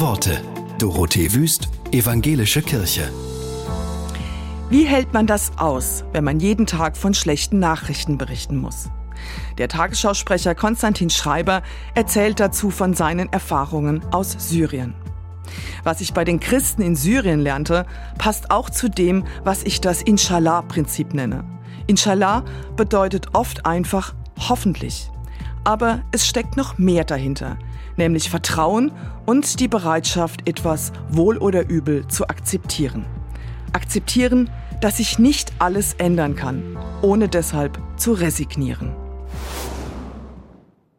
Worte. Dorothee Wüst, Evangelische Kirche. Wie hält man das aus, wenn man jeden Tag von schlechten Nachrichten berichten muss? Der Tagesschausprecher Konstantin Schreiber erzählt dazu von seinen Erfahrungen aus Syrien. Was ich bei den Christen in Syrien lernte, passt auch zu dem, was ich das Inshallah-Prinzip nenne. Inshallah bedeutet oft einfach hoffentlich. Aber es steckt noch mehr dahinter, nämlich Vertrauen und die Bereitschaft, etwas wohl oder übel zu akzeptieren. Akzeptieren, dass sich nicht alles ändern kann, ohne deshalb zu resignieren.